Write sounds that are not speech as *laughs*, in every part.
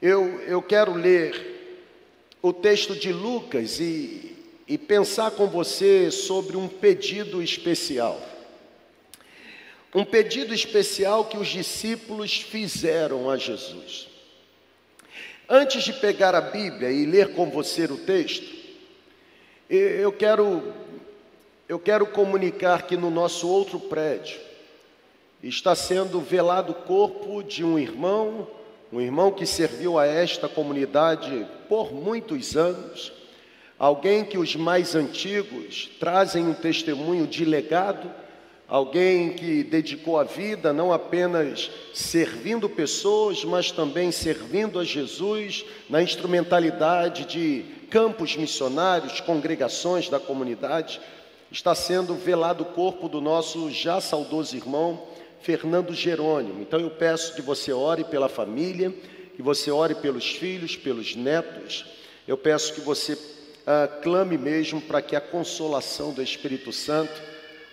Eu, eu quero ler o texto de Lucas e, e pensar com você sobre um pedido especial. Um pedido especial que os discípulos fizeram a Jesus. Antes de pegar a Bíblia e ler com você o texto, eu quero, eu quero comunicar que no nosso outro prédio está sendo velado o corpo de um irmão um irmão que serviu a esta comunidade por muitos anos, alguém que os mais antigos trazem um testemunho de legado, alguém que dedicou a vida não apenas servindo pessoas, mas também servindo a Jesus na instrumentalidade de campos missionários, congregações da comunidade. Está sendo velado o corpo do nosso já saudoso irmão Fernando Jerônimo. Então eu peço que você ore pela família, que você ore pelos filhos, pelos netos. Eu peço que você ah, clame mesmo para que a consolação do Espírito Santo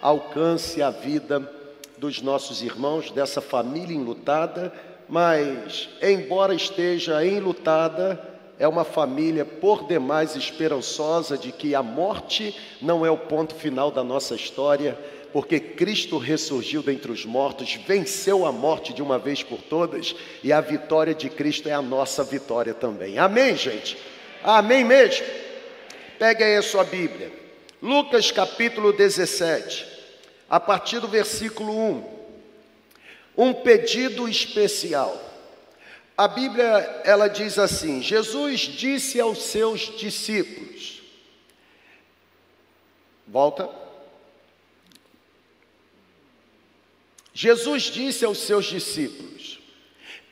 alcance a vida dos nossos irmãos, dessa família enlutada, mas, embora esteja enlutada, é uma família por demais esperançosa de que a morte não é o ponto final da nossa história, porque Cristo ressurgiu dentre os mortos, venceu a morte de uma vez por todas, e a vitória de Cristo é a nossa vitória também. Amém, gente? Amém mesmo? Pegue aí a sua Bíblia. Lucas capítulo 17, a partir do versículo 1. Um pedido especial. A Bíblia ela diz assim: Jesus disse aos seus discípulos. Volta. Jesus disse aos seus discípulos: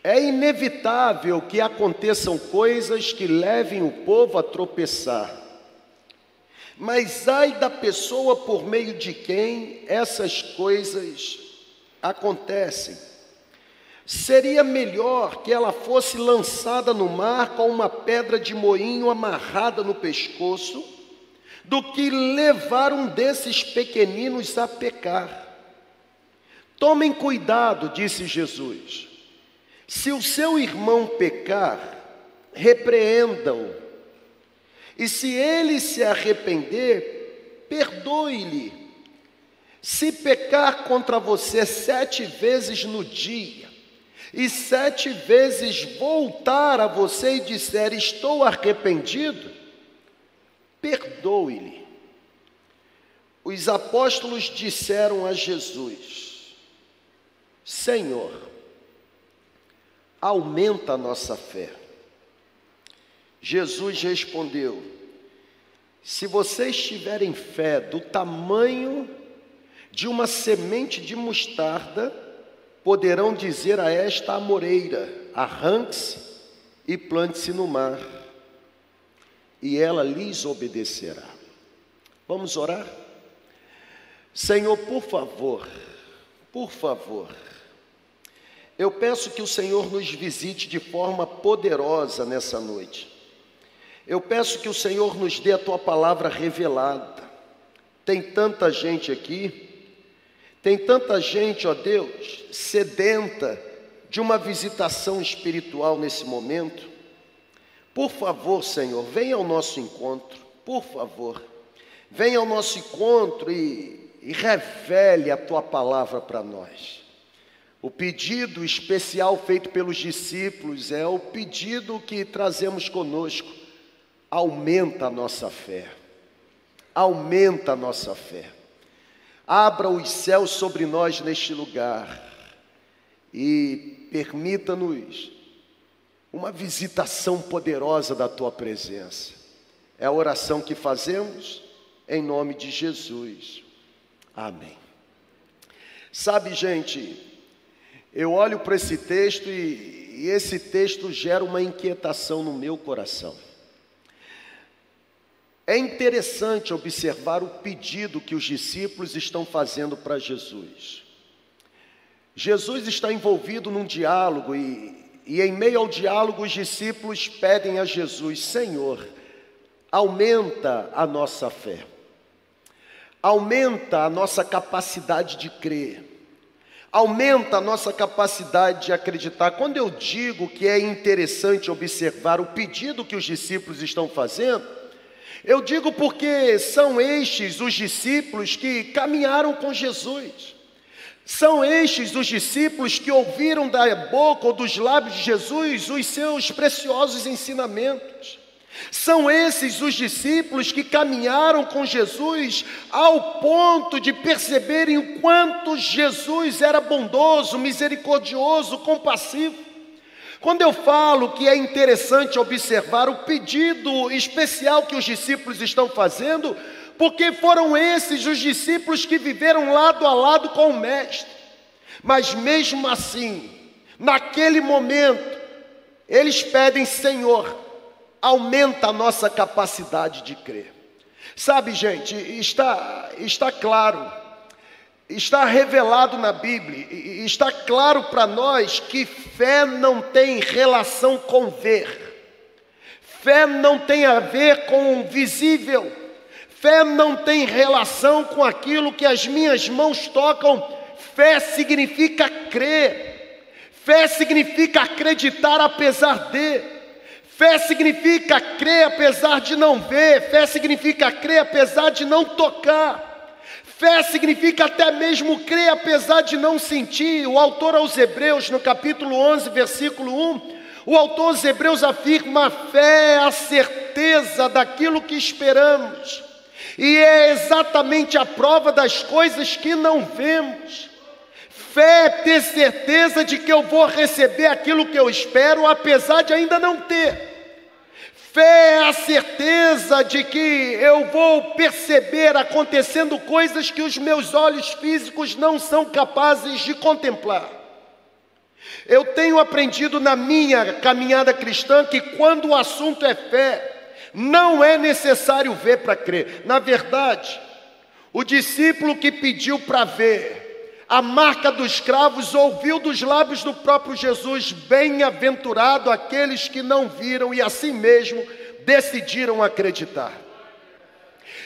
É inevitável que aconteçam coisas que levem o povo a tropeçar. Mas ai da pessoa por meio de quem essas coisas acontecem. Seria melhor que ela fosse lançada no mar com uma pedra de moinho amarrada no pescoço, do que levar um desses pequeninos a pecar. Tomem cuidado, disse Jesus. Se o seu irmão pecar, repreendam. E se ele se arrepender, perdoe-lhe. Se pecar contra você sete vezes no dia, e sete vezes voltar a você e disser: Estou arrependido, perdoe-lhe. Os apóstolos disseram a Jesus: Senhor, aumenta a nossa fé. Jesus respondeu: Se vocês tiverem fé do tamanho de uma semente de mostarda, poderão dizer a esta amoreira: arranque-se e plante-se no mar, e ela lhes obedecerá. Vamos orar? Senhor, por favor, por favor, eu peço que o Senhor nos visite de forma poderosa nessa noite. Eu peço que o Senhor nos dê a tua palavra revelada. Tem tanta gente aqui, tem tanta gente, ó Deus, sedenta de uma visitação espiritual nesse momento. Por favor, Senhor, venha ao nosso encontro, por favor. Venha ao nosso encontro e, e revele a tua palavra para nós. O pedido especial feito pelos discípulos é o pedido que trazemos conosco. Aumenta a nossa fé. Aumenta a nossa fé. Abra os céus sobre nós neste lugar e permita-nos uma visitação poderosa da tua presença. É a oração que fazemos em nome de Jesus. Amém. Sabe, gente, eu olho para esse texto e, e esse texto gera uma inquietação no meu coração. É interessante observar o pedido que os discípulos estão fazendo para Jesus. Jesus está envolvido num diálogo e, e, em meio ao diálogo, os discípulos pedem a Jesus: Senhor, aumenta a nossa fé, aumenta a nossa capacidade de crer aumenta a nossa capacidade de acreditar. Quando eu digo que é interessante observar o pedido que os discípulos estão fazendo, eu digo porque são estes os discípulos que caminharam com Jesus. São estes os discípulos que ouviram da boca ou dos lábios de Jesus os seus preciosos ensinamentos. São esses os discípulos que caminharam com Jesus ao ponto de perceberem o quanto Jesus era bondoso, misericordioso, compassivo. Quando eu falo que é interessante observar o pedido especial que os discípulos estão fazendo, porque foram esses os discípulos que viveram lado a lado com o Mestre. Mas mesmo assim, naquele momento, eles pedem: Senhor, aumenta a nossa capacidade de crer. Sabe, gente, está, está claro, está revelado na Bíblia, está claro para nós que fé não tem relação com ver, fé não tem a ver com o visível, fé não tem relação com aquilo que as minhas mãos tocam, fé significa crer, fé significa acreditar apesar de. Fé significa crer apesar de não ver, fé significa crer apesar de não tocar. Fé significa até mesmo crer apesar de não sentir. O autor aos Hebreus, no capítulo 11, versículo 1, o autor aos Hebreus afirma: a fé é a certeza daquilo que esperamos, e é exatamente a prova das coisas que não vemos. Fé é ter certeza de que eu vou receber aquilo que eu espero, apesar de ainda não ter. Fé é a certeza de que eu vou perceber acontecendo coisas que os meus olhos físicos não são capazes de contemplar. Eu tenho aprendido na minha caminhada cristã que quando o assunto é fé, não é necessário ver para crer. Na verdade, o discípulo que pediu para ver, a marca dos cravos ouviu dos lábios do próprio Jesus: Bem-aventurado aqueles que não viram e assim mesmo decidiram acreditar.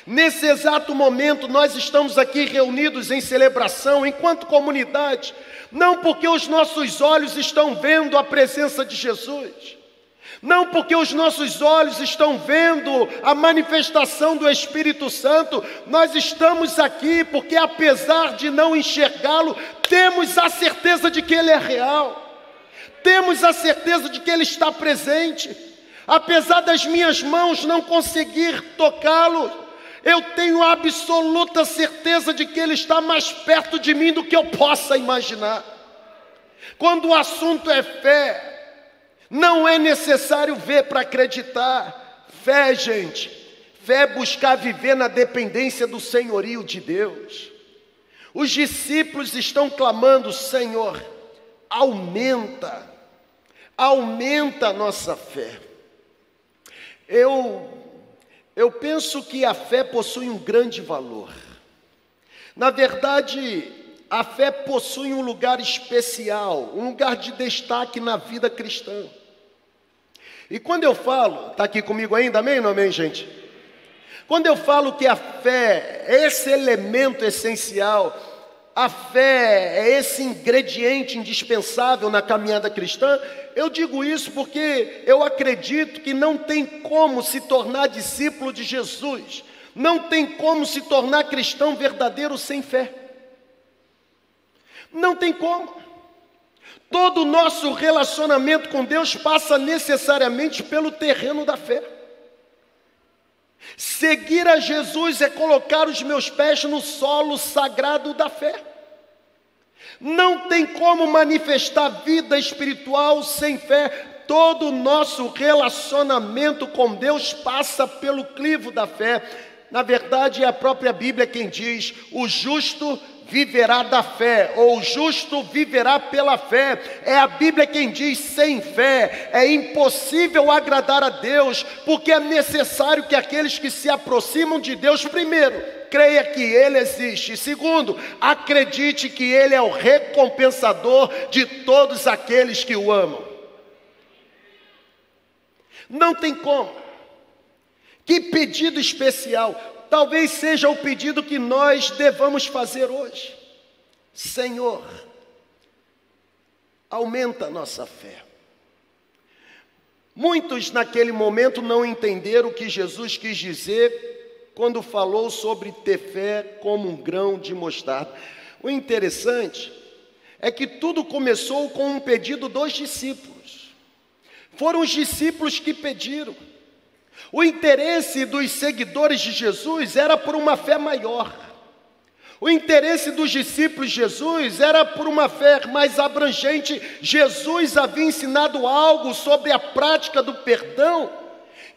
Nesse exato momento, nós estamos aqui reunidos em celebração, enquanto comunidade, não porque os nossos olhos estão vendo a presença de Jesus, não porque os nossos olhos estão vendo a manifestação do Espírito Santo, nós estamos aqui porque, apesar de não enxergá-lo, temos a certeza de que Ele é real, temos a certeza de que Ele está presente, apesar das minhas mãos não conseguir tocá-lo, eu tenho a absoluta certeza de que Ele está mais perto de mim do que eu possa imaginar. Quando o assunto é fé, não é necessário ver para acreditar. Fé, gente, fé é buscar viver na dependência do senhorio de Deus. Os discípulos estão clamando: Senhor, aumenta, aumenta a nossa fé. Eu, eu penso que a fé possui um grande valor. Na verdade, a fé possui um lugar especial, um lugar de destaque na vida cristã. E quando eu falo, está aqui comigo ainda, amém ou amém, gente? Quando eu falo que a fé é esse elemento essencial, a fé é esse ingrediente indispensável na caminhada cristã, eu digo isso porque eu acredito que não tem como se tornar discípulo de Jesus, não tem como se tornar cristão verdadeiro sem fé. Não tem como. Todo o nosso relacionamento com Deus passa necessariamente pelo terreno da fé. Seguir a Jesus é colocar os meus pés no solo sagrado da fé. Não tem como manifestar vida espiritual sem fé. Todo o nosso relacionamento com Deus passa pelo clivo da fé. Na verdade, é a própria Bíblia quem diz: o justo viverá da fé, ou o justo viverá pela fé. É a Bíblia quem diz: sem fé é impossível agradar a Deus, porque é necessário que aqueles que se aproximam de Deus, primeiro, creia que Ele existe, segundo, acredite que Ele é o recompensador de todos aqueles que o amam. Não tem como. Que pedido especial talvez seja o pedido que nós devamos fazer hoje. Senhor, aumenta a nossa fé. Muitos naquele momento não entenderam o que Jesus quis dizer quando falou sobre ter fé como um grão de mostarda. O interessante é que tudo começou com um pedido dos discípulos. Foram os discípulos que pediram. O interesse dos seguidores de Jesus era por uma fé maior. O interesse dos discípulos de Jesus era por uma fé mais abrangente. Jesus havia ensinado algo sobre a prática do perdão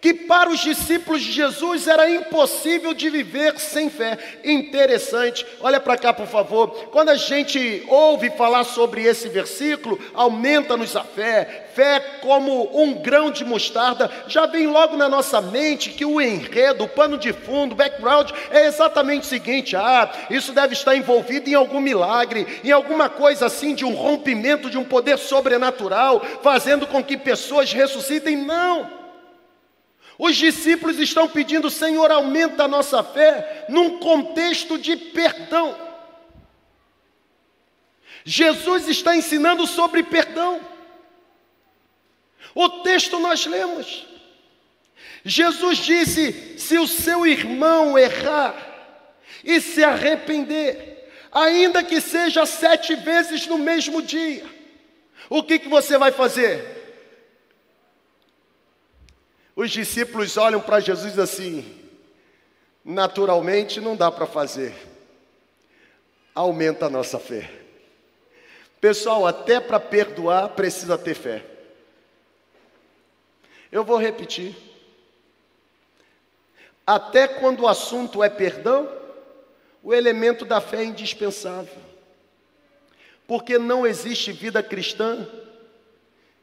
que para os discípulos de Jesus era impossível de viver sem fé. Interessante, olha para cá, por favor. Quando a gente ouve falar sobre esse versículo, aumenta-nos a fé, fé como um grão de mostarda, já vem logo na nossa mente que o enredo, o pano de fundo, o background é exatamente o seguinte: ah, isso deve estar envolvido em algum milagre, em alguma coisa assim de um rompimento de um poder sobrenatural, fazendo com que pessoas ressuscitem. Não. Os discípulos estão pedindo, Senhor, aumenta a nossa fé, num contexto de perdão. Jesus está ensinando sobre perdão. O texto nós lemos. Jesus disse: se o seu irmão errar e se arrepender, ainda que seja sete vezes no mesmo dia, o que, que você vai fazer? Os discípulos olham para Jesus assim: naturalmente não dá para fazer, aumenta a nossa fé. Pessoal, até para perdoar precisa ter fé. Eu vou repetir. Até quando o assunto é perdão, o elemento da fé é indispensável. Porque não existe vida cristã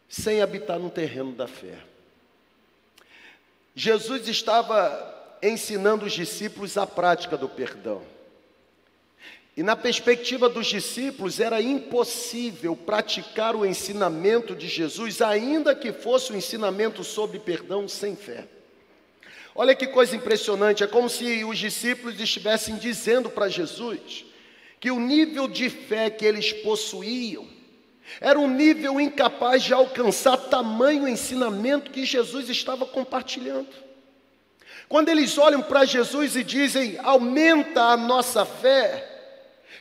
sem habitar no terreno da fé. Jesus estava ensinando os discípulos a prática do perdão. E na perspectiva dos discípulos, era impossível praticar o ensinamento de Jesus, ainda que fosse o um ensinamento sobre perdão sem fé. Olha que coisa impressionante, é como se os discípulos estivessem dizendo para Jesus que o nível de fé que eles possuíam era um nível incapaz de alcançar tamanho ensinamento que Jesus estava compartilhando. Quando eles olham para Jesus e dizem, aumenta a nossa fé,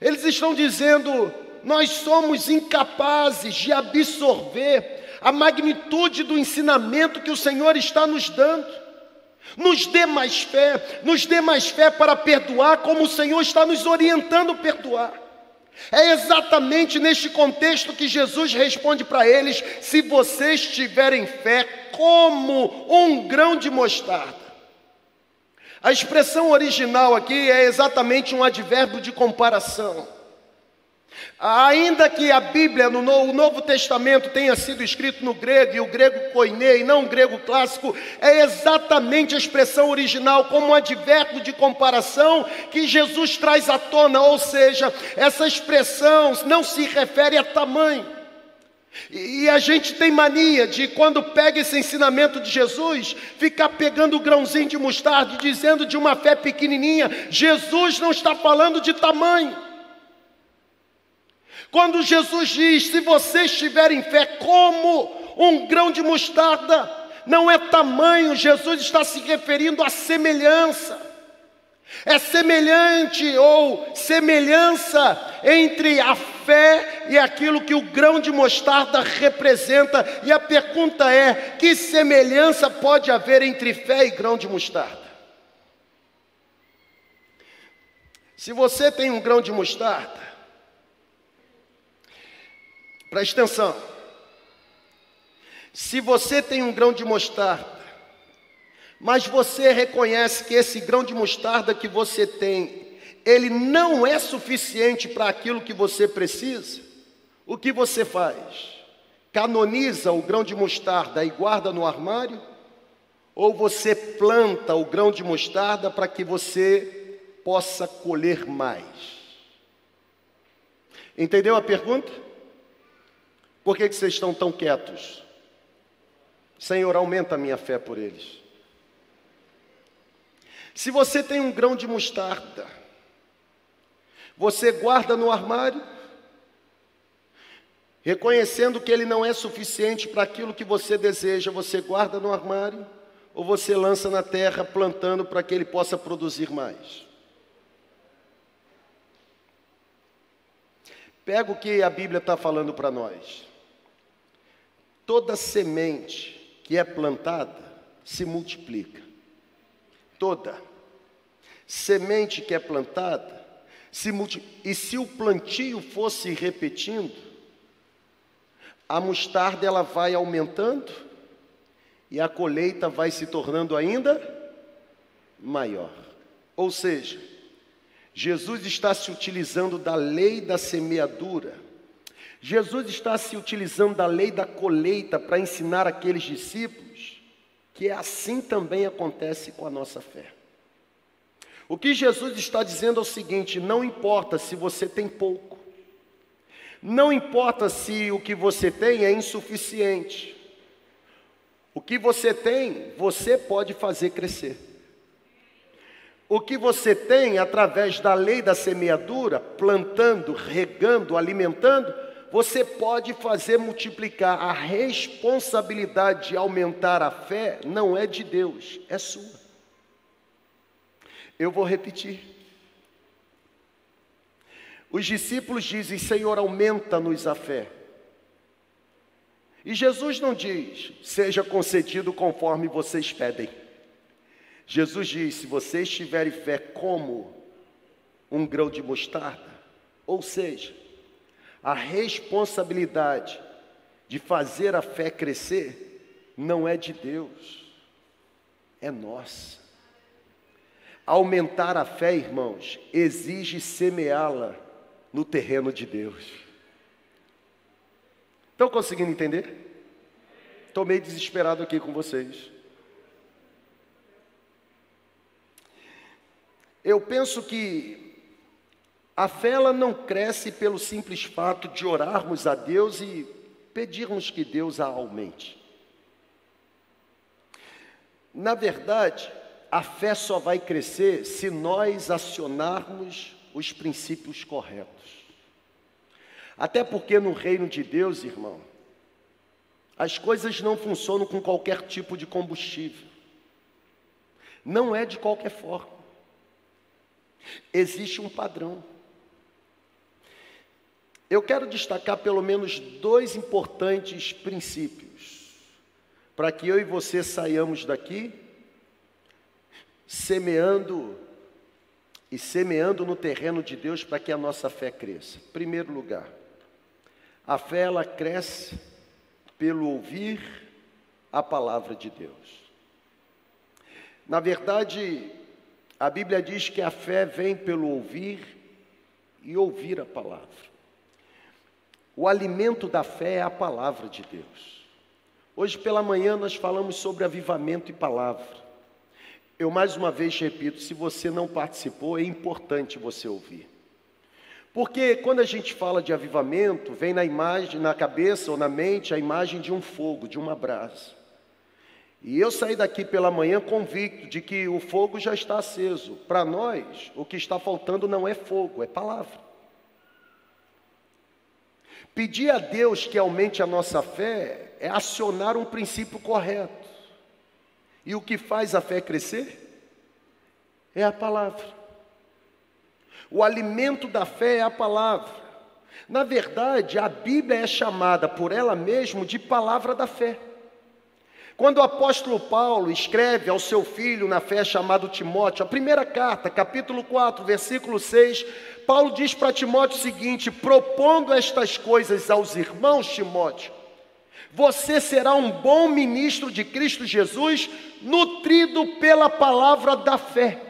eles estão dizendo, nós somos incapazes de absorver a magnitude do ensinamento que o Senhor está nos dando. Nos dê mais fé, nos dê mais fé para perdoar, como o Senhor está nos orientando a perdoar. É exatamente neste contexto que Jesus responde para eles: se vocês tiverem fé como um grão de mostarda. A expressão original aqui é exatamente um advérbio de comparação. Ainda que a Bíblia, no o Novo Testamento, tenha sido escrito no grego, e o grego koine, e não o grego clássico, é exatamente a expressão original, como um advérbio de comparação que Jesus traz à tona, ou seja, essa expressão não se refere a tamanho. E a gente tem mania de, quando pega esse ensinamento de Jesus, ficar pegando o grãozinho de mostarda e dizendo de uma fé pequenininha. Jesus não está falando de tamanho. Quando Jesus diz: se vocês tiverem fé como um grão de mostarda, não é tamanho, Jesus está se referindo à semelhança. É semelhante ou semelhança entre a fé e aquilo que o grão de mostarda representa. E a pergunta é: que semelhança pode haver entre fé e grão de mostarda? Se você tem um grão de mostarda, Preste atenção. Se você tem um grão de mostarda, mas você reconhece que esse grão de mostarda que você tem, ele não é suficiente para aquilo que você precisa, o que você faz? Canoniza o grão de mostarda e guarda no armário? Ou você planta o grão de mostarda para que você possa colher mais? Entendeu a pergunta? Por que, que vocês estão tão quietos? Senhor, aumenta a minha fé por eles. Se você tem um grão de mostarda, você guarda no armário reconhecendo que ele não é suficiente para aquilo que você deseja, você guarda no armário ou você lança na terra plantando para que ele possa produzir mais? Pega o que a Bíblia está falando para nós. Toda semente que é plantada se multiplica. Toda semente que é plantada se multiplica. E se o plantio fosse repetindo, a mostarda ela vai aumentando e a colheita vai se tornando ainda maior. Ou seja, Jesus está se utilizando da lei da semeadura. Jesus está se utilizando da lei da colheita para ensinar aqueles discípulos que assim também acontece com a nossa fé. O que Jesus está dizendo é o seguinte: não importa se você tem pouco, não importa se o que você tem é insuficiente. O que você tem, você pode fazer crescer. O que você tem através da lei da semeadura, plantando, regando, alimentando, você pode fazer multiplicar. A responsabilidade de aumentar a fé não é de Deus, é sua. Eu vou repetir. Os discípulos dizem: Senhor, aumenta-nos a fé. E Jesus não diz: seja concedido conforme vocês pedem. Jesus diz: se vocês tiverem fé como um grão de mostarda, ou seja, a responsabilidade de fazer a fé crescer não é de Deus, é nossa. Aumentar a fé, irmãos, exige semeá-la no terreno de Deus. Estão conseguindo entender? Estou meio desesperado aqui com vocês. Eu penso que a fé ela não cresce pelo simples fato de orarmos a Deus e pedirmos que Deus a aumente. Na verdade, a fé só vai crescer se nós acionarmos os princípios corretos. Até porque no reino de Deus, irmão, as coisas não funcionam com qualquer tipo de combustível. Não é de qualquer forma. Existe um padrão. Eu quero destacar pelo menos dois importantes princípios, para que eu e você saiamos daqui semeando e semeando no terreno de Deus para que a nossa fé cresça. Primeiro lugar, a fé ela cresce pelo ouvir a palavra de Deus. Na verdade, a Bíblia diz que a fé vem pelo ouvir e ouvir a palavra. O alimento da fé é a palavra de Deus. Hoje pela manhã nós falamos sobre avivamento e palavra. Eu mais uma vez repito: se você não participou, é importante você ouvir. Porque quando a gente fala de avivamento, vem na imagem, na cabeça ou na mente, a imagem de um fogo, de uma brasa. E eu saí daqui pela manhã convicto de que o fogo já está aceso. Para nós, o que está faltando não é fogo, é palavra. Pedir a Deus que aumente a nossa fé é acionar um princípio correto. E o que faz a fé crescer? É a palavra. O alimento da fé é a palavra. Na verdade, a Bíblia é chamada por ela mesma de palavra da fé. Quando o apóstolo Paulo escreve ao seu filho na fé chamado Timóteo, a primeira carta, capítulo 4, versículo 6, Paulo diz para Timóteo o seguinte: propondo estas coisas aos irmãos Timóteo, você será um bom ministro de Cristo Jesus, nutrido pela palavra da fé.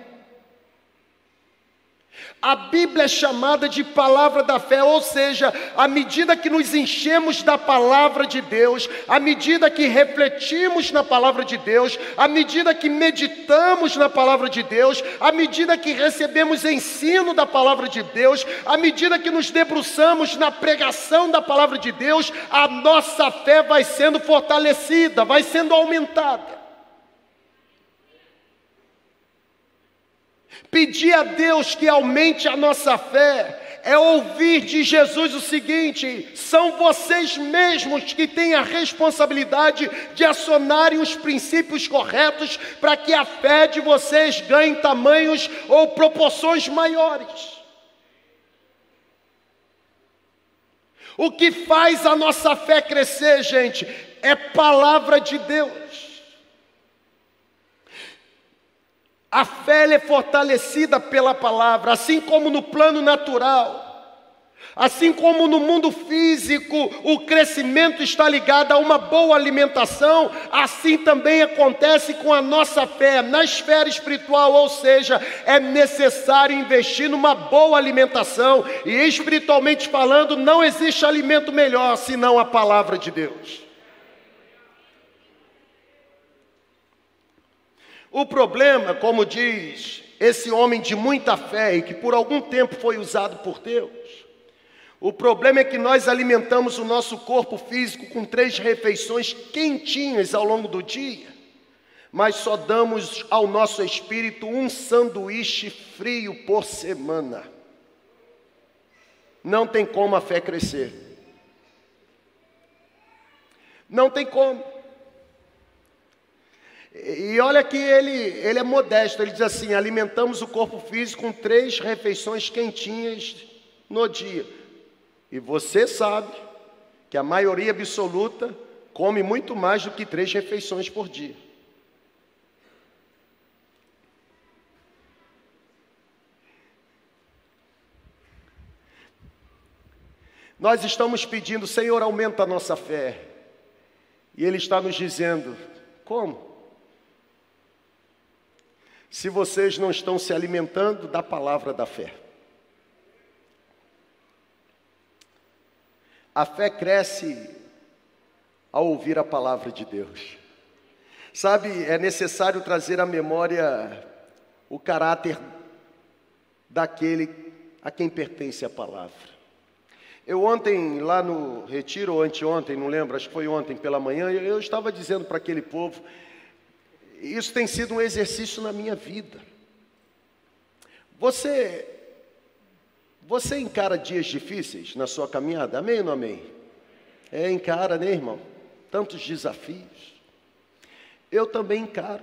A Bíblia é chamada de palavra da fé, ou seja, à medida que nos enchemos da palavra de Deus, à medida que refletimos na palavra de Deus, à medida que meditamos na palavra de Deus, à medida que recebemos ensino da palavra de Deus, à medida que nos debruçamos na pregação da palavra de Deus, a nossa fé vai sendo fortalecida, vai sendo aumentada. Pedir a Deus que aumente a nossa fé é ouvir de Jesus o seguinte: são vocês mesmos que têm a responsabilidade de acionarem os princípios corretos para que a fé de vocês ganhe tamanhos ou proporções maiores. O que faz a nossa fé crescer, gente, é palavra de Deus. A fé é fortalecida pela palavra, assim como no plano natural. Assim como no mundo físico o crescimento está ligado a uma boa alimentação, assim também acontece com a nossa fé na esfera espiritual, ou seja, é necessário investir numa boa alimentação, e espiritualmente falando, não existe alimento melhor senão a palavra de Deus. O problema, como diz esse homem de muita fé e que por algum tempo foi usado por Deus, o problema é que nós alimentamos o nosso corpo físico com três refeições quentinhas ao longo do dia, mas só damos ao nosso espírito um sanduíche frio por semana. Não tem como a fé crescer. Não tem como. E olha que ele, ele é modesto, ele diz assim: alimentamos o corpo físico com três refeições quentinhas no dia. E você sabe que a maioria absoluta come muito mais do que três refeições por dia. Nós estamos pedindo, Senhor, aumenta a nossa fé. E Ele está nos dizendo: como? Se vocês não estão se alimentando da palavra da fé. A fé cresce ao ouvir a palavra de Deus. Sabe, é necessário trazer à memória o caráter daquele a quem pertence a palavra. Eu ontem, lá no retiro, ou anteontem, não lembro, acho que foi ontem pela manhã, eu estava dizendo para aquele povo isso tem sido um exercício na minha vida. Você você encara dias difíceis na sua caminhada? Amém ou não amém? É, encara, né, irmão? Tantos desafios. Eu também encaro.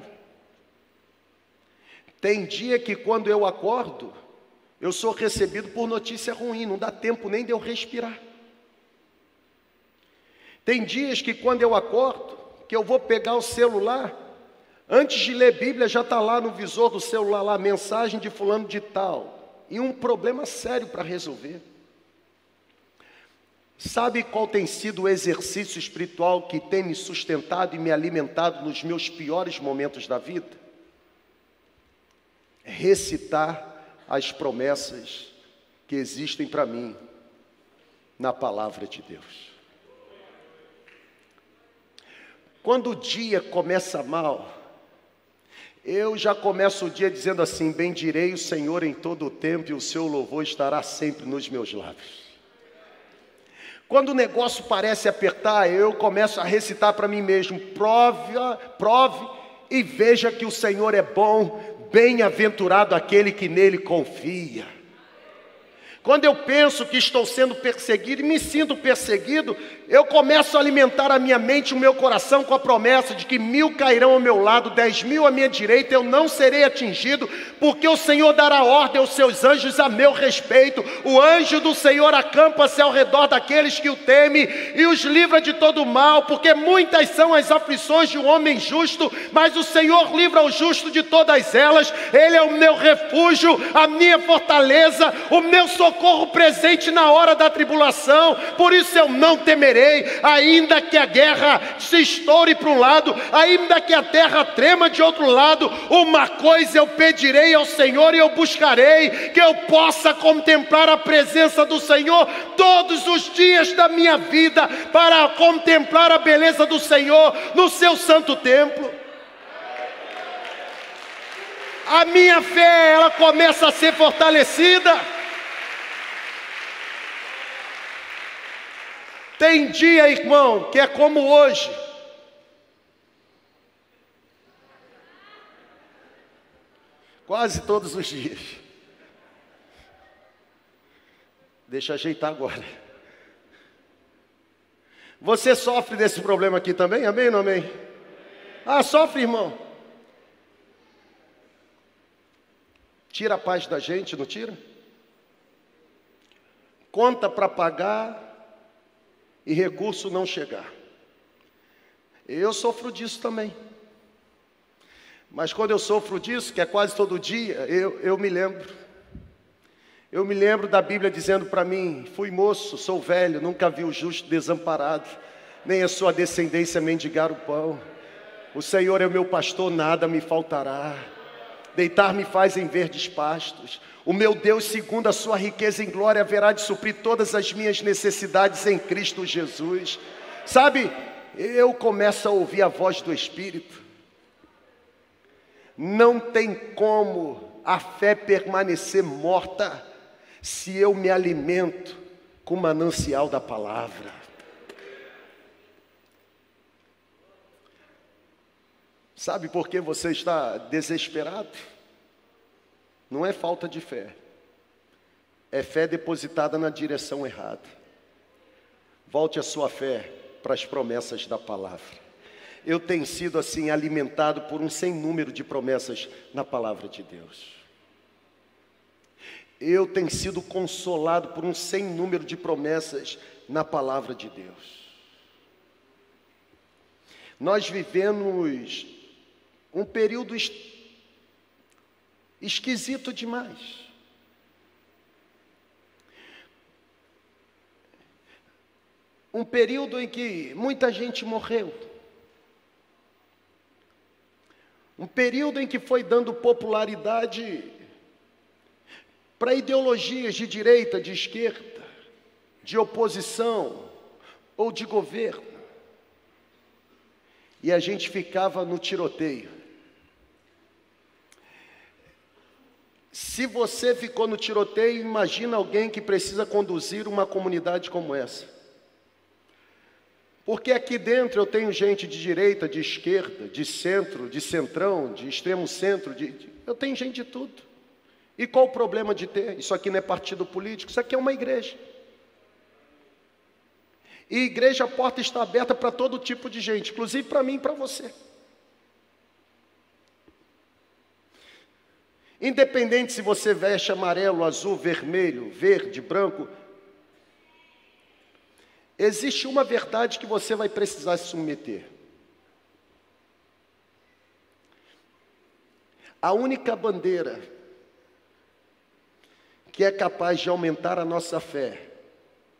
Tem dia que quando eu acordo, eu sou recebido por notícia ruim, não dá tempo nem de eu respirar. Tem dias que quando eu acordo, que eu vou pegar o celular, Antes de ler Bíblia, já está lá no visor do celular, lá, mensagem de fulano de tal. E um problema sério para resolver. Sabe qual tem sido o exercício espiritual que tem me sustentado e me alimentado nos meus piores momentos da vida? Recitar as promessas que existem para mim na palavra de Deus. Quando o dia começa mal, eu já começo o dia dizendo assim: Bendirei o Senhor em todo o tempo e o seu louvor estará sempre nos meus lábios. Quando o negócio parece apertar, eu começo a recitar para mim mesmo: prove, prove e veja que o Senhor é bom, bem-aventurado aquele que nele confia. Quando eu penso que estou sendo perseguido e me sinto perseguido, eu começo a alimentar a minha mente e o meu coração com a promessa de que mil cairão ao meu lado, dez mil à minha direita, eu não serei atingido, porque o Senhor dará ordem aos seus anjos a meu respeito. O anjo do Senhor acampa-se ao redor daqueles que o temem e os livra de todo mal, porque muitas são as aflições de um homem justo, mas o Senhor livra o justo de todas elas. Ele é o meu refúgio, a minha fortaleza, o meu socorro presente na hora da tribulação, por isso eu não ainda que a guerra se estoure para um lado, ainda que a terra trema de outro lado, uma coisa eu pedirei ao Senhor e eu buscarei, que eu possa contemplar a presença do Senhor todos os dias da minha vida, para contemplar a beleza do Senhor no seu santo templo. A minha fé, ela começa a ser fortalecida. Tem dia, irmão, que é como hoje. Quase todos os dias. Deixa ajeitar agora. Você sofre desse problema aqui também? Amém ou não amém? Ah, sofre, irmão. Tira a paz da gente, não tira? Conta para pagar e recurso não chegar. Eu sofro disso também. Mas quando eu sofro disso, que é quase todo dia, eu, eu me lembro. Eu me lembro da Bíblia dizendo para mim: fui moço, sou velho, nunca vi o justo desamparado, nem a sua descendência mendigar o pão. O Senhor é o meu pastor, nada me faltará. Deitar-me faz em verdes pastos. O meu Deus, segundo a sua riqueza em glória, haverá de suprir todas as minhas necessidades em Cristo Jesus. Sabe, eu começo a ouvir a voz do Espírito. Não tem como a fé permanecer morta se eu me alimento com o manancial da palavra. Sabe por que você está desesperado? Não é falta de fé, é fé depositada na direção errada. Volte a sua fé para as promessas da palavra. Eu tenho sido assim alimentado por um sem número de promessas na palavra de Deus. Eu tenho sido consolado por um sem número de promessas na palavra de Deus. Nós vivemos um período es... esquisito demais. Um período em que muita gente morreu. Um período em que foi dando popularidade para ideologias de direita, de esquerda, de oposição ou de governo. E a gente ficava no tiroteio. Se você ficou no tiroteio, imagina alguém que precisa conduzir uma comunidade como essa. Porque aqui dentro eu tenho gente de direita, de esquerda, de centro, de centrão, de extremo centro, de, de, eu tenho gente de tudo. E qual o problema de ter? Isso aqui não é partido político, isso aqui é uma igreja. E igreja, a porta está aberta para todo tipo de gente, inclusive para mim e para você. Independente se você veste amarelo, azul, vermelho, verde, branco, existe uma verdade que você vai precisar se submeter. A única bandeira que é capaz de aumentar a nossa fé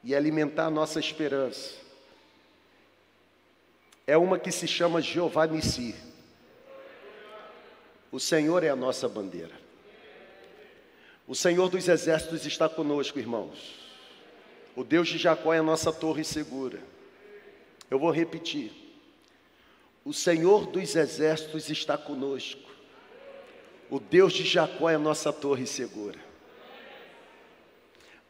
e alimentar a nossa esperança é uma que se chama Jeová Nissi. O Senhor é a nossa bandeira. O Senhor dos exércitos está conosco, irmãos. O Deus de Jacó é a nossa torre segura. Eu vou repetir. O Senhor dos exércitos está conosco. O Deus de Jacó é a nossa torre segura.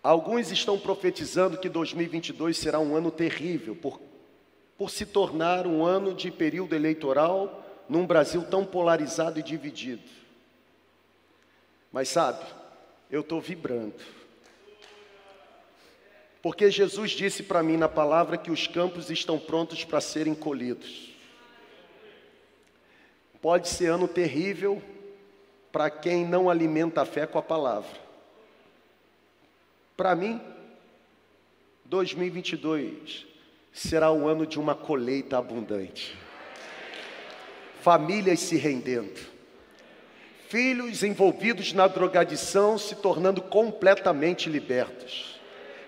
Alguns estão profetizando que 2022 será um ano terrível, por, por se tornar um ano de período eleitoral num Brasil tão polarizado e dividido. Mas sabe, eu estou vibrando. Porque Jesus disse para mim na palavra que os campos estão prontos para serem colhidos. Pode ser ano terrível para quem não alimenta a fé com a palavra. Para mim, 2022 será um ano de uma colheita abundante. Famílias se rendendo filhos envolvidos na drogadição se tornando completamente libertos.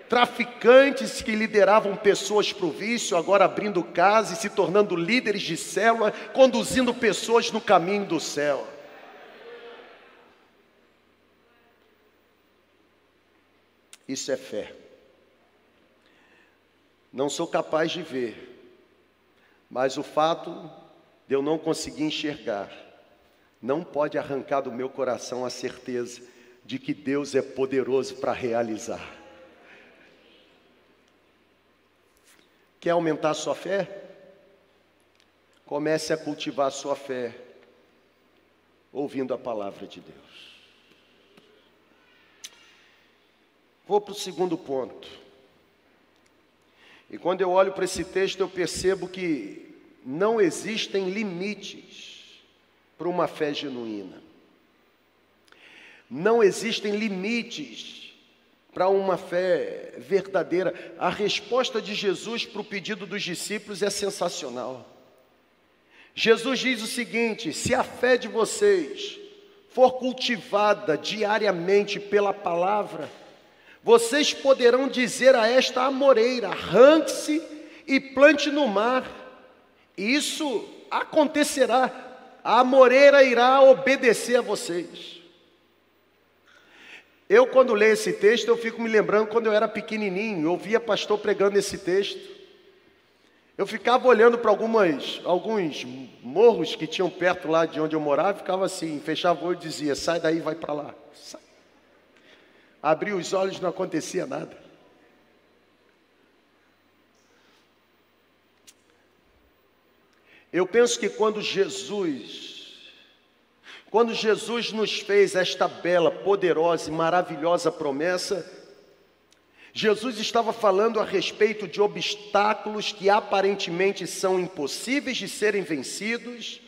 Traficantes que lideravam pessoas para o vício, agora abrindo casa e se tornando líderes de célula, conduzindo pessoas no caminho do céu. Isso é fé. Não sou capaz de ver, mas o fato de eu não conseguir enxergar não pode arrancar do meu coração a certeza de que Deus é poderoso para realizar. Quer aumentar a sua fé? Comece a cultivar a sua fé ouvindo a palavra de Deus. Vou para o segundo ponto. E quando eu olho para esse texto, eu percebo que não existem limites para uma fé genuína. Não existem limites para uma fé verdadeira. A resposta de Jesus para o pedido dos discípulos é sensacional. Jesus diz o seguinte: se a fé de vocês for cultivada diariamente pela palavra, vocês poderão dizer a esta amoreira: arranque-se e plante no mar. Isso acontecerá. A amoreira irá obedecer a vocês. Eu, quando leio esse texto, eu fico me lembrando quando eu era pequenininho, eu ouvia pastor pregando esse texto. Eu ficava olhando para algumas, alguns morros que tinham perto lá de onde eu morava, ficava assim, fechava o olho e dizia: sai daí, vai para lá. Sai. Abria os olhos, não acontecia nada. Eu penso que quando Jesus, quando Jesus nos fez esta bela, poderosa e maravilhosa promessa, Jesus estava falando a respeito de obstáculos que aparentemente são impossíveis de serem vencidos,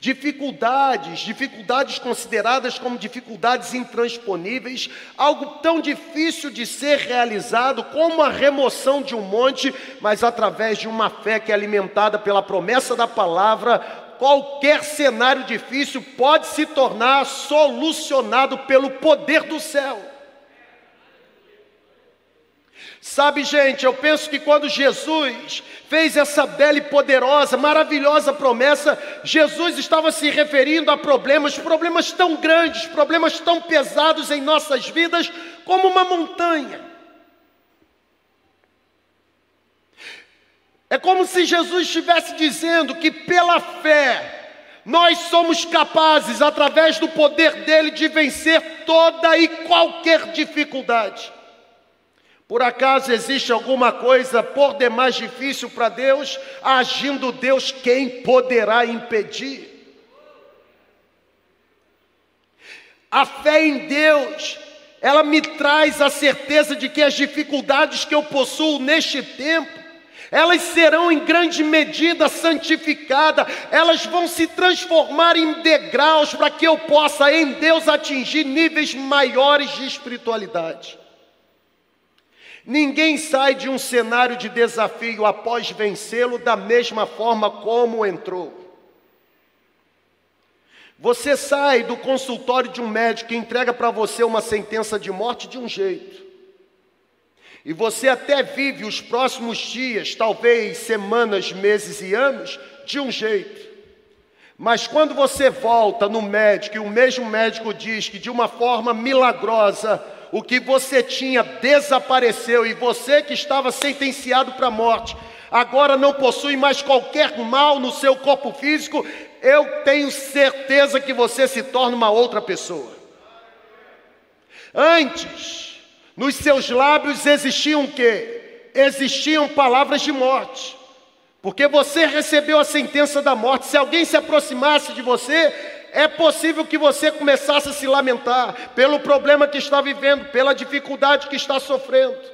dificuldades, dificuldades consideradas como dificuldades intransponíveis, algo tão difícil de ser realizado como a remoção de um monte, mas através de uma fé que é alimentada pela promessa da palavra, qualquer cenário difícil pode se tornar solucionado pelo poder do céu. Sabe, gente, eu penso que quando Jesus fez essa bela e poderosa, maravilhosa promessa, Jesus estava se referindo a problemas, problemas tão grandes, problemas tão pesados em nossas vidas, como uma montanha. É como se Jesus estivesse dizendo que pela fé, nós somos capazes, através do poder dele, de vencer toda e qualquer dificuldade. Por acaso existe alguma coisa por demais difícil para Deus? Agindo Deus, quem poderá impedir? A fé em Deus, ela me traz a certeza de que as dificuldades que eu possuo neste tempo, elas serão em grande medida santificadas, elas vão se transformar em degraus para que eu possa em Deus atingir níveis maiores de espiritualidade. Ninguém sai de um cenário de desafio após vencê-lo da mesma forma como entrou. Você sai do consultório de um médico que entrega para você uma sentença de morte de um jeito. E você até vive os próximos dias, talvez semanas, meses e anos, de um jeito. Mas quando você volta no médico e o mesmo médico diz que de uma forma milagrosa o que você tinha desapareceu e você que estava sentenciado para a morte, agora não possui mais qualquer mal no seu corpo físico, eu tenho certeza que você se torna uma outra pessoa. Antes, nos seus lábios existiam o quê? Existiam palavras de morte. Porque você recebeu a sentença da morte. Se alguém se aproximasse de você, é possível que você começasse a se lamentar pelo problema que está vivendo, pela dificuldade que está sofrendo.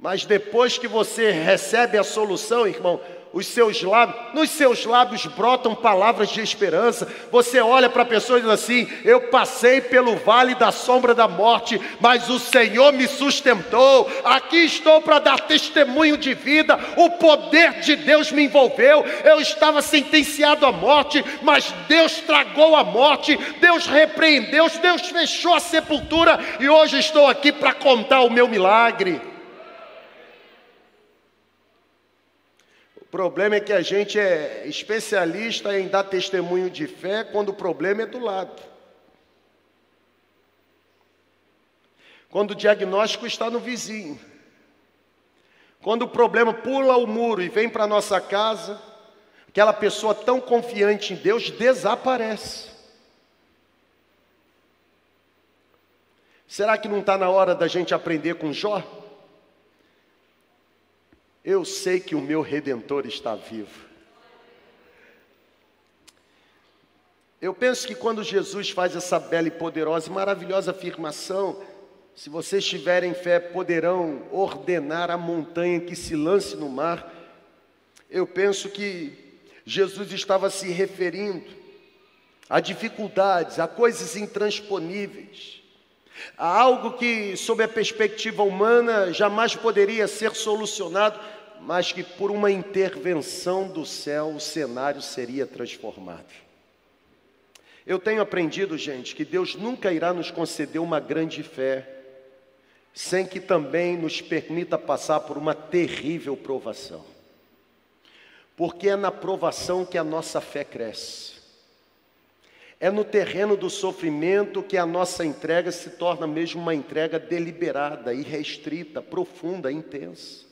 Mas depois que você recebe a solução, irmão, os seus lábios, nos seus lábios brotam palavras de esperança. Você olha para a pessoa e diz assim: Eu passei pelo vale da sombra da morte, mas o Senhor me sustentou. Aqui estou para dar testemunho de vida. O poder de Deus me envolveu. Eu estava sentenciado à morte, mas Deus tragou a morte. Deus repreendeu, Deus fechou a sepultura e hoje estou aqui para contar o meu milagre. O problema é que a gente é especialista em dar testemunho de fé quando o problema é do lado. Quando o diagnóstico está no vizinho. Quando o problema pula o muro e vem para a nossa casa, aquela pessoa tão confiante em Deus desaparece. Será que não está na hora da gente aprender com Jó? Eu sei que o meu redentor está vivo. Eu penso que quando Jesus faz essa bela e poderosa e maravilhosa afirmação, se vocês tiverem fé, poderão ordenar a montanha que se lance no mar. Eu penso que Jesus estava se referindo a dificuldades, a coisas intransponíveis, algo que, sob a perspectiva humana, jamais poderia ser solucionado, mas que por uma intervenção do céu o cenário seria transformado. Eu tenho aprendido, gente, que Deus nunca irá nos conceder uma grande fé sem que também nos permita passar por uma terrível provação. Porque é na provação que a nossa fé cresce. É no terreno do sofrimento que a nossa entrega se torna mesmo uma entrega deliberada, irrestrita, profunda, intensa.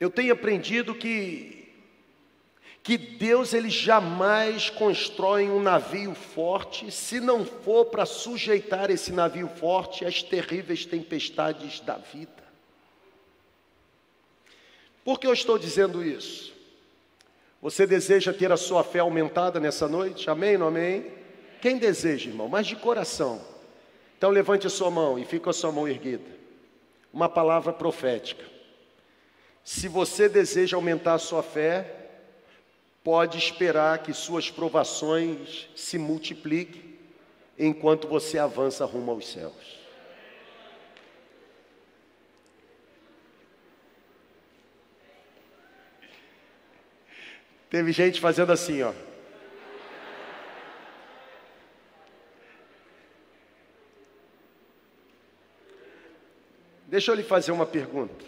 Eu tenho aprendido que que Deus ele jamais constrói um navio forte se não for para sujeitar esse navio forte às terríveis tempestades da vida. Por que eu estou dizendo isso? Você deseja ter a sua fé aumentada nessa noite? Amém, não amém? Quem deseja, irmão? Mas de coração. Então levante a sua mão e fique com a sua mão erguida. Uma palavra profética. Se você deseja aumentar a sua fé, pode esperar que suas provações se multipliquem enquanto você avança rumo aos céus. Teve gente fazendo assim, ó. Deixa eu lhe fazer uma pergunta.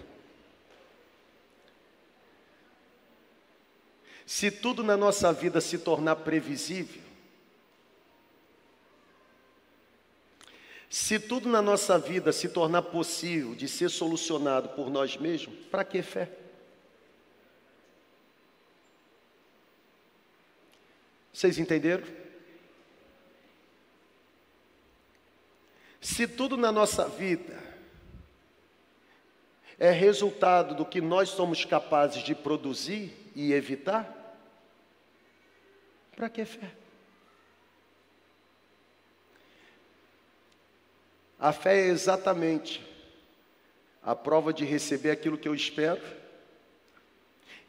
Se tudo na nossa vida se tornar previsível, se tudo na nossa vida se tornar possível de ser solucionado por nós mesmos, para que fé? Vocês entenderam? Se tudo na nossa vida é resultado do que nós somos capazes de produzir e evitar, para que fé? A fé é exatamente a prova de receber aquilo que eu espero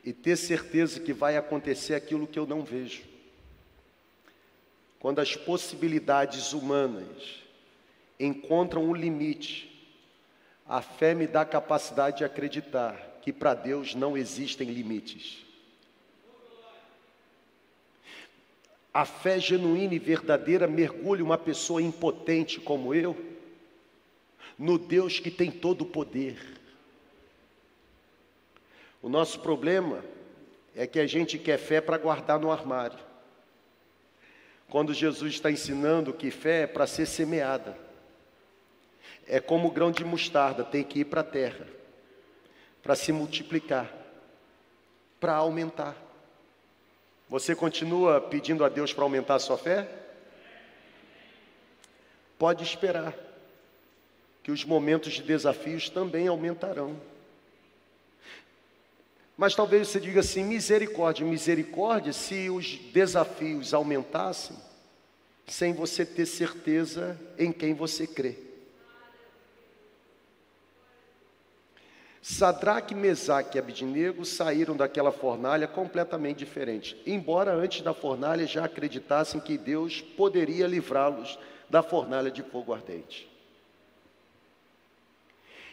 e ter certeza que vai acontecer aquilo que eu não vejo. Quando as possibilidades humanas encontram um limite, a fé me dá a capacidade de acreditar que para Deus não existem limites. A fé genuína e verdadeira mergulha uma pessoa impotente como eu no Deus que tem todo o poder. O nosso problema é que a gente quer fé para guardar no armário. Quando Jesus está ensinando que fé é para ser semeada. É como o grão de mostarda, tem que ir para a terra, para se multiplicar, para aumentar. Você continua pedindo a Deus para aumentar a sua fé? Pode esperar, que os momentos de desafios também aumentarão. Mas talvez você diga assim: misericórdia, misericórdia, se os desafios aumentassem, sem você ter certeza em quem você crê. Sadraque, Mesaque e Abidnego saíram daquela fornalha completamente diferentes, embora antes da fornalha já acreditassem que Deus poderia livrá-los da fornalha de fogo ardente.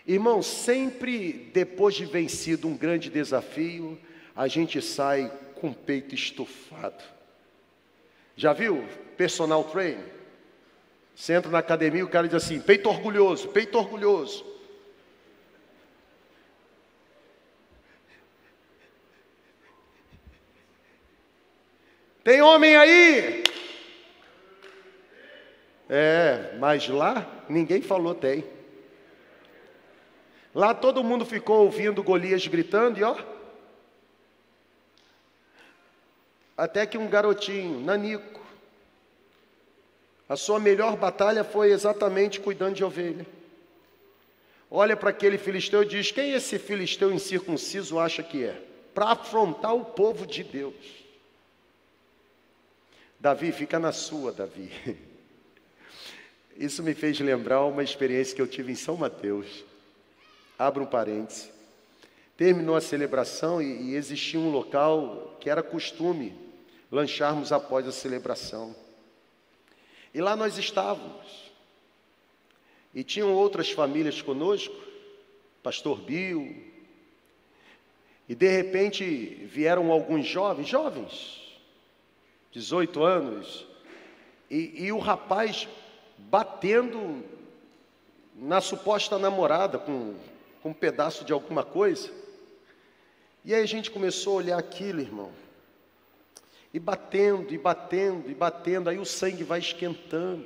Irmão, sempre depois de vencido um grande desafio, a gente sai com o peito estufado. Já viu? Personal trainer. Você entra na academia e o cara diz assim: peito orgulhoso, peito orgulhoso. Tem homem aí? É, mas lá ninguém falou tem. Lá todo mundo ficou ouvindo Golias gritando e ó. Até que um garotinho, Nanico, a sua melhor batalha foi exatamente cuidando de ovelha. Olha para aquele filisteu e diz: Quem esse filisteu incircunciso acha que é? Para afrontar o povo de Deus. Davi, fica na sua, Davi. *laughs* Isso me fez lembrar uma experiência que eu tive em São Mateus. Abro um parêntese. Terminou a celebração e, e existia um local que era costume lancharmos após a celebração. E lá nós estávamos. E tinham outras famílias conosco, pastor Bill. E de repente vieram alguns jovens, jovens, 18 anos, e, e o rapaz batendo na suposta namorada com, com um pedaço de alguma coisa. E aí a gente começou a olhar aquilo, irmão. E batendo, e batendo, e batendo, aí o sangue vai esquentando.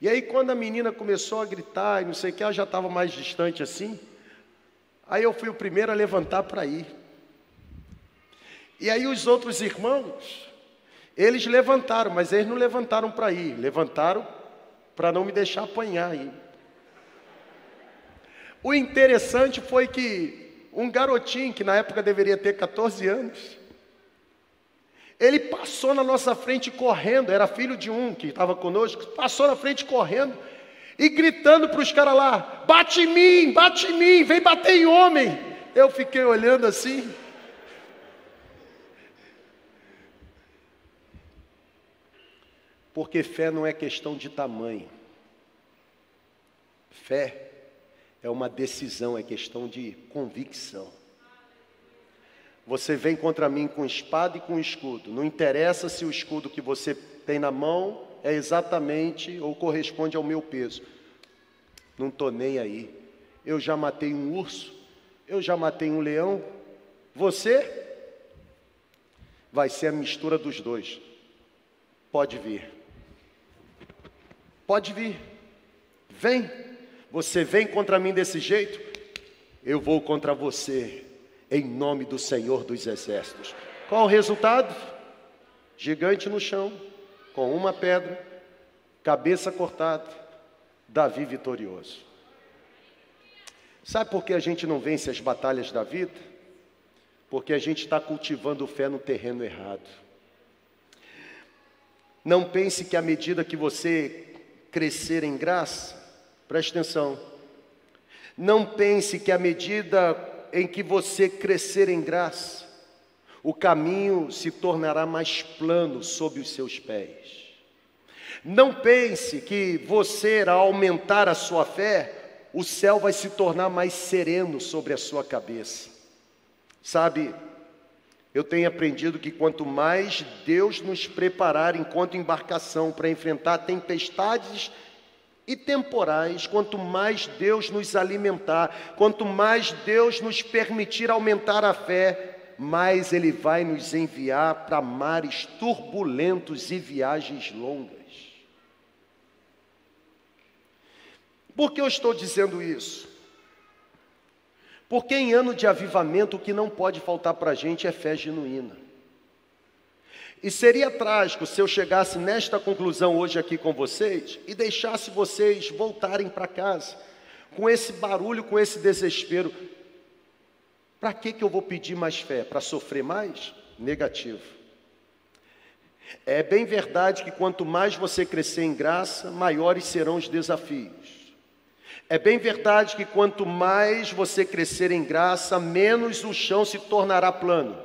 E aí quando a menina começou a gritar e não sei o que, ela já estava mais distante assim. Aí eu fui o primeiro a levantar para ir. E aí os outros irmãos eles levantaram, mas eles não levantaram para ir, levantaram para não me deixar apanhar aí. O interessante foi que um garotinho, que na época deveria ter 14 anos, ele passou na nossa frente correndo, era filho de um que estava conosco, passou na frente correndo e gritando para os caras lá: bate em mim, bate em mim, vem bater em homem. Eu fiquei olhando assim. Porque fé não é questão de tamanho. Fé é uma decisão, é questão de convicção. Você vem contra mim com espada e com escudo. Não interessa se o escudo que você tem na mão é exatamente ou corresponde ao meu peso. Não estou nem aí. Eu já matei um urso, eu já matei um leão. Você vai ser a mistura dos dois. Pode vir. Pode vir, vem. Você vem contra mim desse jeito, eu vou contra você, em nome do Senhor dos Exércitos. Qual o resultado? Gigante no chão, com uma pedra, cabeça cortada, Davi vitorioso. Sabe por que a gente não vence as batalhas da vida? Porque a gente está cultivando fé no terreno errado. Não pense que à medida que você crescer em graça, preste atenção. Não pense que à medida em que você crescer em graça, o caminho se tornará mais plano sob os seus pés. Não pense que você, ao aumentar a sua fé, o céu vai se tornar mais sereno sobre a sua cabeça. Sabe, eu tenho aprendido que quanto mais Deus nos preparar enquanto embarcação para enfrentar tempestades e temporais, quanto mais Deus nos alimentar, quanto mais Deus nos permitir aumentar a fé, mais Ele vai nos enviar para mares turbulentos e viagens longas. Por que eu estou dizendo isso? Porque em ano de avivamento o que não pode faltar para a gente é fé genuína. E seria trágico se eu chegasse nesta conclusão hoje aqui com vocês e deixasse vocês voltarem para casa com esse barulho, com esse desespero. Para que, que eu vou pedir mais fé? Para sofrer mais? Negativo. É bem verdade que quanto mais você crescer em graça, maiores serão os desafios. É bem verdade que quanto mais você crescer em graça, menos o chão se tornará plano.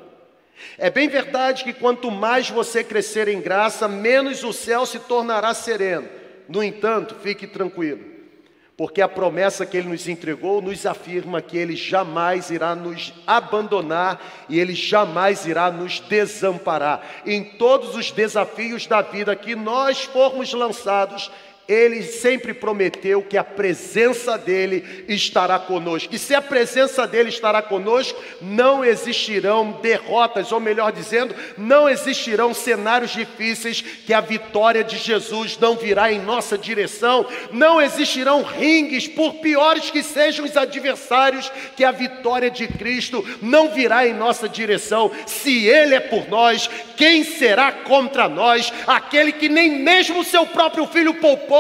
É bem verdade que quanto mais você crescer em graça, menos o céu se tornará sereno. No entanto, fique tranquilo, porque a promessa que ele nos entregou nos afirma que ele jamais irá nos abandonar e ele jamais irá nos desamparar. Em todos os desafios da vida que nós formos lançados, ele sempre prometeu que a presença dele estará conosco. E se a presença dele estará conosco, não existirão derrotas, ou melhor dizendo, não existirão cenários difíceis que a vitória de Jesus não virá em nossa direção, não existirão ringues, por piores que sejam os adversários, que a vitória de Cristo não virá em nossa direção. Se ele é por nós, quem será contra nós? Aquele que nem mesmo seu próprio filho poupou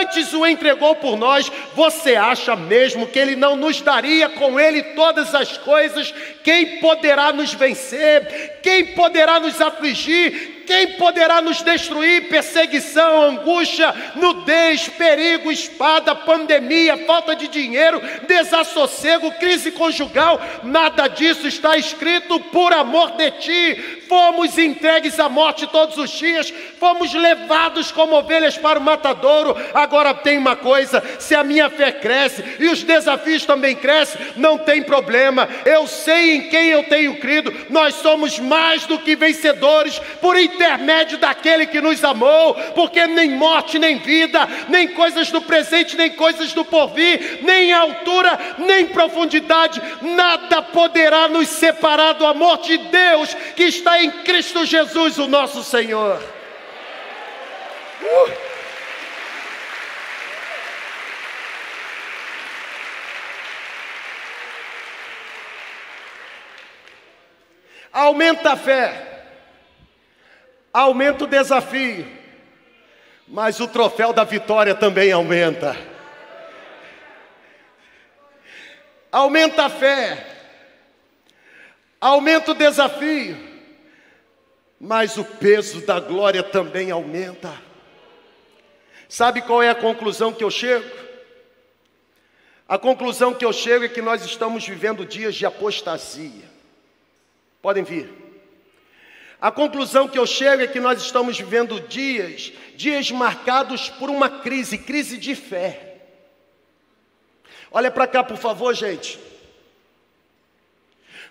antes o entregou por nós, você acha mesmo que Ele não nos daria com Ele todas as coisas? Quem poderá nos vencer? Quem poderá nos afligir? Quem poderá nos destruir? Perseguição, angústia, nudez, perigo, espada, pandemia, falta de dinheiro, desassossego, crise conjugal. Nada disso está escrito por amor de ti. Fomos entregues à morte todos os dias, fomos levados como ovelhas para o matadouro. Agora tem uma coisa: se a minha fé cresce e os desafios também crescem, não tem problema. Eu sei em quem eu tenho crido. Nós somos mais do que vencedores por intermédio daquele que nos amou, porque nem morte, nem vida, nem coisas do presente, nem coisas do porvir, nem altura, nem profundidade, nada poderá nos separar do amor de Deus que está em Cristo Jesus, o nosso Senhor. Uh! Aumenta a fé, aumenta o desafio, mas o troféu da vitória também aumenta. Aumenta a fé, aumenta o desafio, mas o peso da glória também aumenta. Sabe qual é a conclusão que eu chego? A conclusão que eu chego é que nós estamos vivendo dias de apostasia. Podem vir. A conclusão que eu chego é que nós estamos vivendo dias, dias marcados por uma crise, crise de fé. Olha para cá, por favor, gente.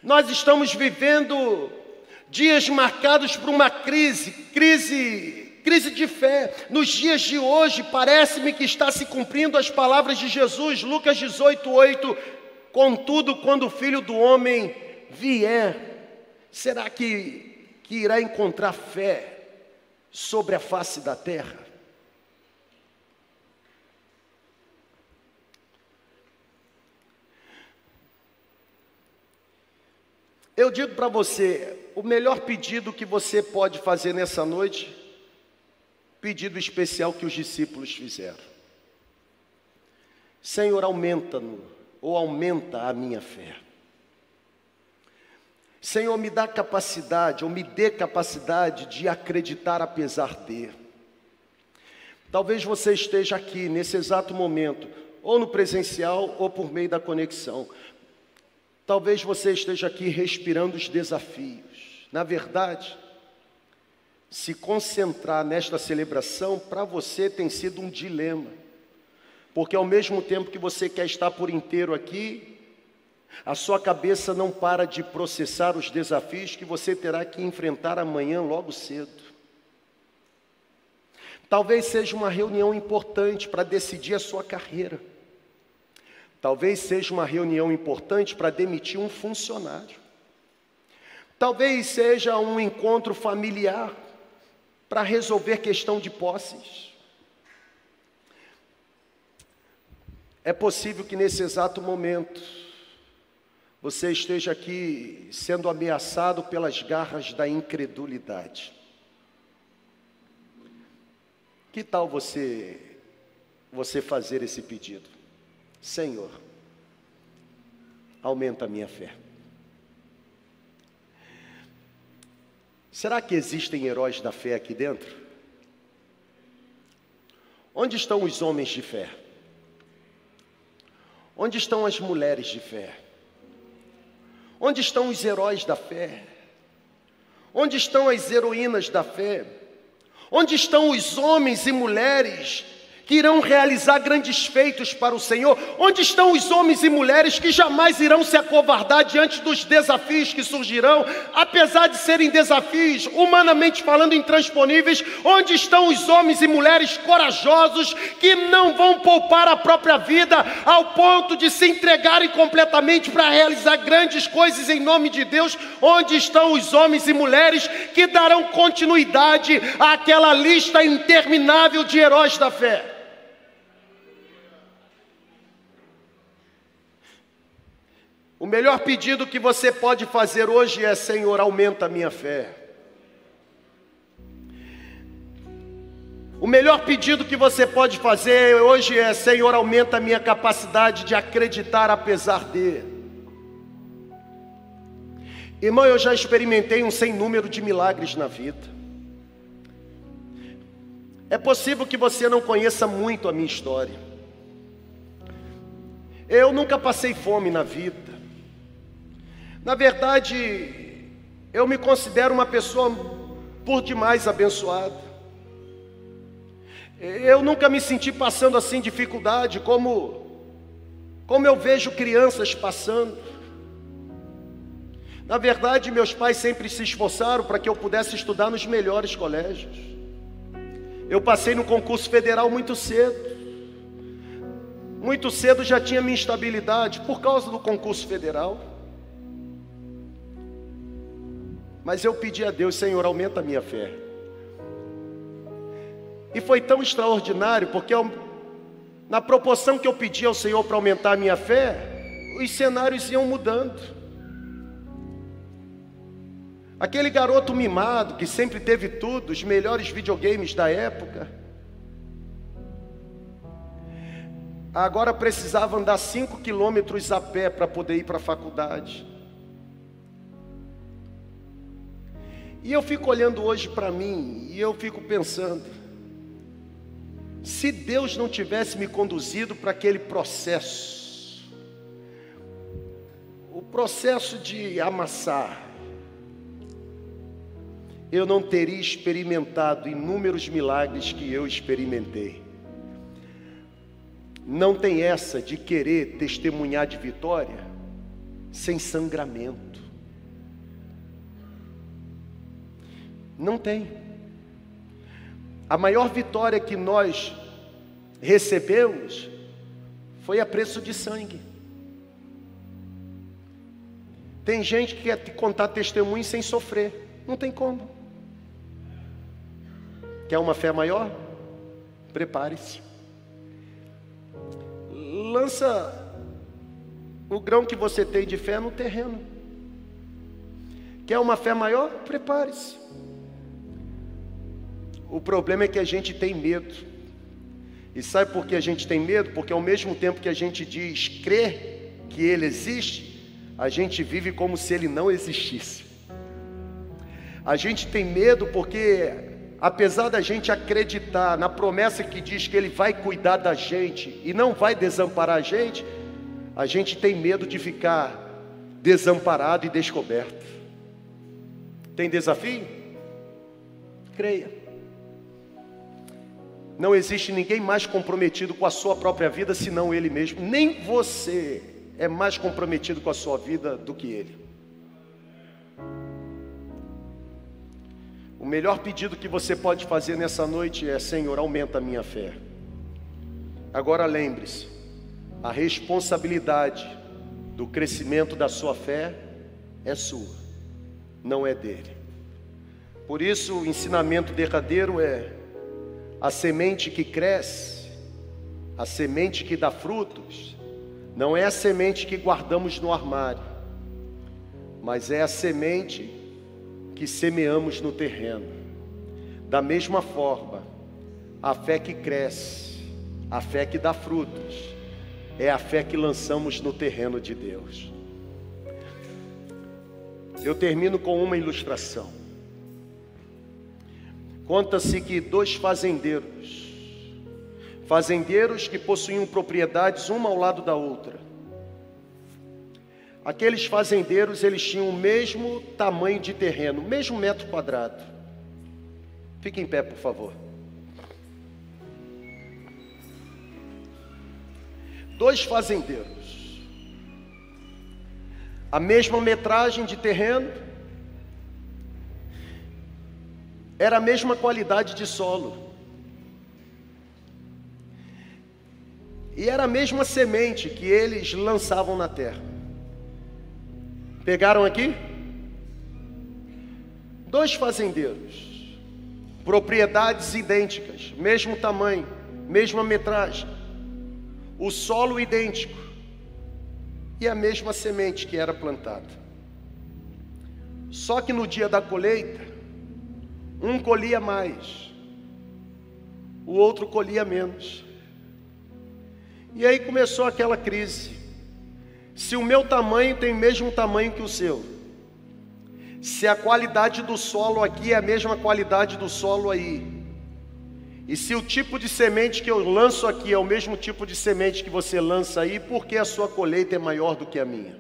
Nós estamos vivendo dias marcados por uma crise, crise, crise de fé. Nos dias de hoje, parece-me que está se cumprindo as palavras de Jesus, Lucas 18, 8. Contudo, quando o filho do homem vier, Será que, que irá encontrar fé sobre a face da terra? Eu digo para você, o melhor pedido que você pode fazer nessa noite, pedido especial que os discípulos fizeram. Senhor, aumenta-no, ou aumenta a minha fé. Senhor, me dá capacidade, ou me dê capacidade de acreditar apesar de. Talvez você esteja aqui nesse exato momento, ou no presencial, ou por meio da conexão. Talvez você esteja aqui respirando os desafios. Na verdade, se concentrar nesta celebração para você tem sido um dilema. Porque ao mesmo tempo que você quer estar por inteiro aqui, a sua cabeça não para de processar os desafios que você terá que enfrentar amanhã logo cedo. Talvez seja uma reunião importante para decidir a sua carreira. Talvez seja uma reunião importante para demitir um funcionário. Talvez seja um encontro familiar para resolver questão de posses. É possível que nesse exato momento você esteja aqui sendo ameaçado pelas garras da incredulidade. Que tal você você fazer esse pedido? Senhor, aumenta a minha fé. Será que existem heróis da fé aqui dentro? Onde estão os homens de fé? Onde estão as mulheres de fé? Onde estão os heróis da fé? Onde estão as heroínas da fé? Onde estão os homens e mulheres que irão realizar grandes feitos para o Senhor? Onde estão os homens e mulheres que jamais irão se acovardar diante dos desafios que surgirão, apesar de serem desafios, humanamente falando, intransponíveis? Onde estão os homens e mulheres corajosos que não vão poupar a própria vida ao ponto de se entregarem completamente para realizar grandes coisas em nome de Deus? Onde estão os homens e mulheres que darão continuidade àquela lista interminável de heróis da fé? O melhor pedido que você pode fazer hoje é: Senhor, aumenta a minha fé. O melhor pedido que você pode fazer hoje é: Senhor, aumenta a minha capacidade de acreditar apesar de. Irmão, eu já experimentei um sem número de milagres na vida. É possível que você não conheça muito a minha história. Eu nunca passei fome na vida. Na verdade, eu me considero uma pessoa por demais abençoada. Eu nunca me senti passando assim dificuldade como como eu vejo crianças passando. Na verdade, meus pais sempre se esforçaram para que eu pudesse estudar nos melhores colégios. Eu passei no concurso federal muito cedo. Muito cedo já tinha minha estabilidade por causa do concurso federal. Mas eu pedi a Deus, Senhor, aumenta a minha fé. E foi tão extraordinário, porque eu, na proporção que eu pedi ao Senhor para aumentar a minha fé, os cenários iam mudando. Aquele garoto mimado que sempre teve tudo, os melhores videogames da época, agora precisava andar cinco quilômetros a pé para poder ir para a faculdade. E eu fico olhando hoje para mim e eu fico pensando, se Deus não tivesse me conduzido para aquele processo, o processo de amassar, eu não teria experimentado inúmeros milagres que eu experimentei. Não tem essa de querer testemunhar de vitória sem sangramento. Não tem. A maior vitória que nós recebemos foi a preço de sangue. Tem gente que quer te contar testemunho sem sofrer. Não tem como. Quer uma fé maior? Prepare-se. Lança o grão que você tem de fé no terreno. Quer uma fé maior? Prepare-se. O problema é que a gente tem medo. E sabe por que a gente tem medo? Porque ao mesmo tempo que a gente diz crer que Ele existe, a gente vive como se Ele não existisse. A gente tem medo porque, apesar da gente acreditar na promessa que diz que Ele vai cuidar da gente e não vai desamparar a gente, a gente tem medo de ficar desamparado e descoberto. Tem desafio? Creia. Não existe ninguém mais comprometido com a sua própria vida senão ele mesmo. Nem você é mais comprometido com a sua vida do que ele. O melhor pedido que você pode fazer nessa noite é: Senhor, aumenta a minha fé. Agora lembre-se, a responsabilidade do crescimento da sua fé é sua, não é dele. Por isso, o ensinamento derradeiro é: a semente que cresce, a semente que dá frutos, não é a semente que guardamos no armário, mas é a semente que semeamos no terreno. Da mesma forma, a fé que cresce, a fé que dá frutos, é a fé que lançamos no terreno de Deus. Eu termino com uma ilustração. Conta-se que dois fazendeiros, fazendeiros que possuíam propriedades uma ao lado da outra. Aqueles fazendeiros, eles tinham o mesmo tamanho de terreno, mesmo metro quadrado. Fique em pé, por favor. Dois fazendeiros. A mesma metragem de terreno, era a mesma qualidade de solo. E era a mesma semente que eles lançavam na terra. Pegaram aqui? Dois fazendeiros, propriedades idênticas, mesmo tamanho, mesma metragem, o solo idêntico e a mesma semente que era plantada. Só que no dia da colheita, um colhia mais, o outro colhia menos. E aí começou aquela crise. Se o meu tamanho tem o mesmo tamanho que o seu, se a qualidade do solo aqui é a mesma qualidade do solo aí, E se o tipo de semente que eu lanço aqui é o mesmo tipo de semente que você lança aí, por que a sua colheita é maior do que a minha?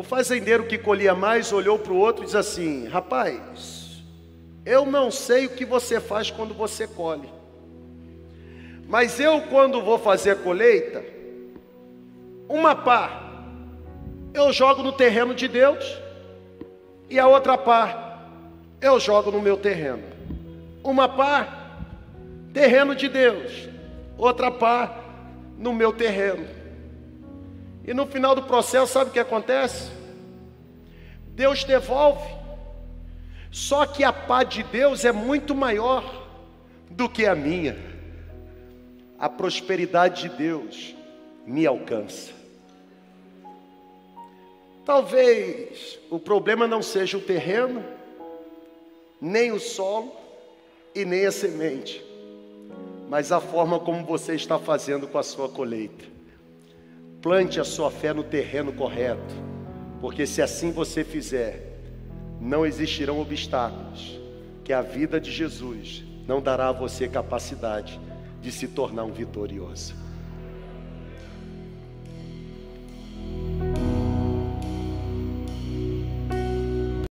O fazendeiro que colhia mais olhou para o outro e disse assim: Rapaz, eu não sei o que você faz quando você colhe, mas eu, quando vou fazer a colheita, uma pá eu jogo no terreno de Deus, e a outra pá eu jogo no meu terreno. Uma pá, terreno de Deus, outra pá no meu terreno. E no final do processo, sabe o que acontece? Deus devolve. Só que a pá de Deus é muito maior do que a minha. A prosperidade de Deus me alcança. Talvez o problema não seja o terreno, nem o solo e nem a semente, mas a forma como você está fazendo com a sua colheita. Plante a sua fé no terreno correto, porque se assim você fizer, não existirão obstáculos que a vida de Jesus não dará a você capacidade de se tornar um vitorioso.